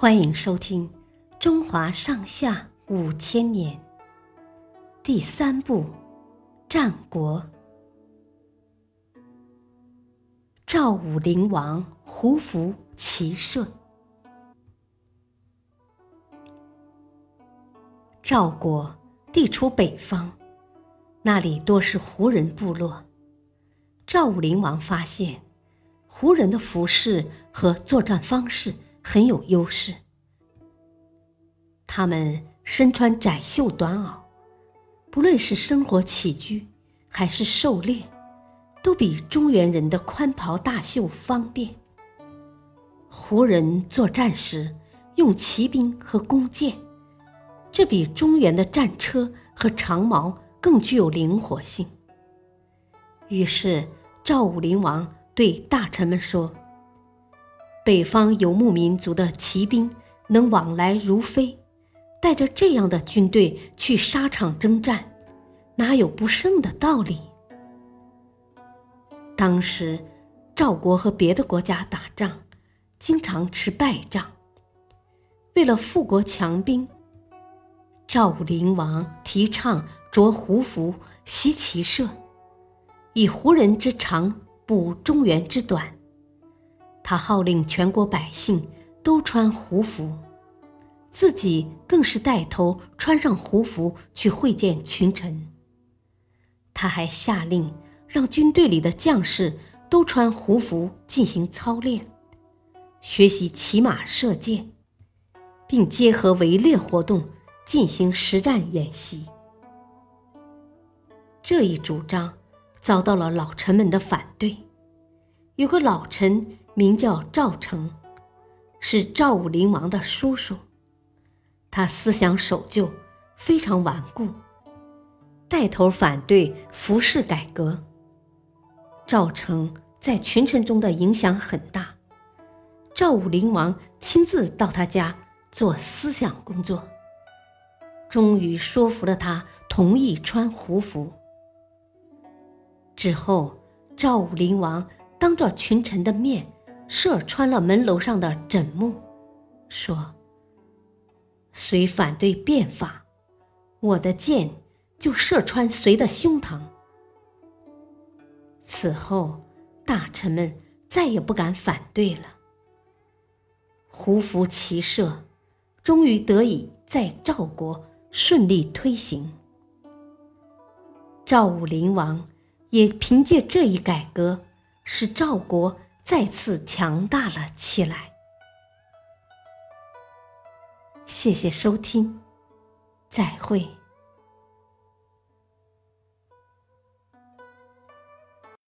欢迎收听《中华上下五千年》第三部《战国》。赵武灵王胡服骑射。赵国地处北方，那里多是胡人部落。赵武灵王发现，胡人的服饰和作战方式。很有优势。他们身穿窄袖短袄，不论是生活起居还是狩猎，都比中原人的宽袍大袖方便。胡人作战时用骑兵和弓箭，这比中原的战车和长矛更具有灵活性。于是赵武灵王对大臣们说。北方游牧民族的骑兵能往来如飞，带着这样的军队去沙场征战，哪有不胜的道理？当时赵国和别的国家打仗，经常吃败仗。为了富国强兵，赵武灵王提倡着胡服，习骑射，以胡人之长补中原之短。他号令全国百姓都穿胡服，自己更是带头穿上胡服去会见群臣。他还下令让军队里的将士都穿胡服进行操练，学习骑马射箭，并结合围猎活动进行实战演习。这一主张遭到了老臣们的反对，有个老臣。名叫赵成，是赵武灵王的叔叔。他思想守旧，非常顽固，带头反对服饰改革。赵成在群臣中的影响很大，赵武灵王亲自到他家做思想工作，终于说服了他同意穿胡服。之后，赵武灵王当着群臣的面。射穿了门楼上的枕木，说：“谁反对变法，我的箭就射穿谁的胸膛。”此后，大臣们再也不敢反对了。胡服骑射，终于得以在赵国顺利推行。赵武灵王也凭借这一改革，使赵国。再次强大了起来。谢谢收听，再会。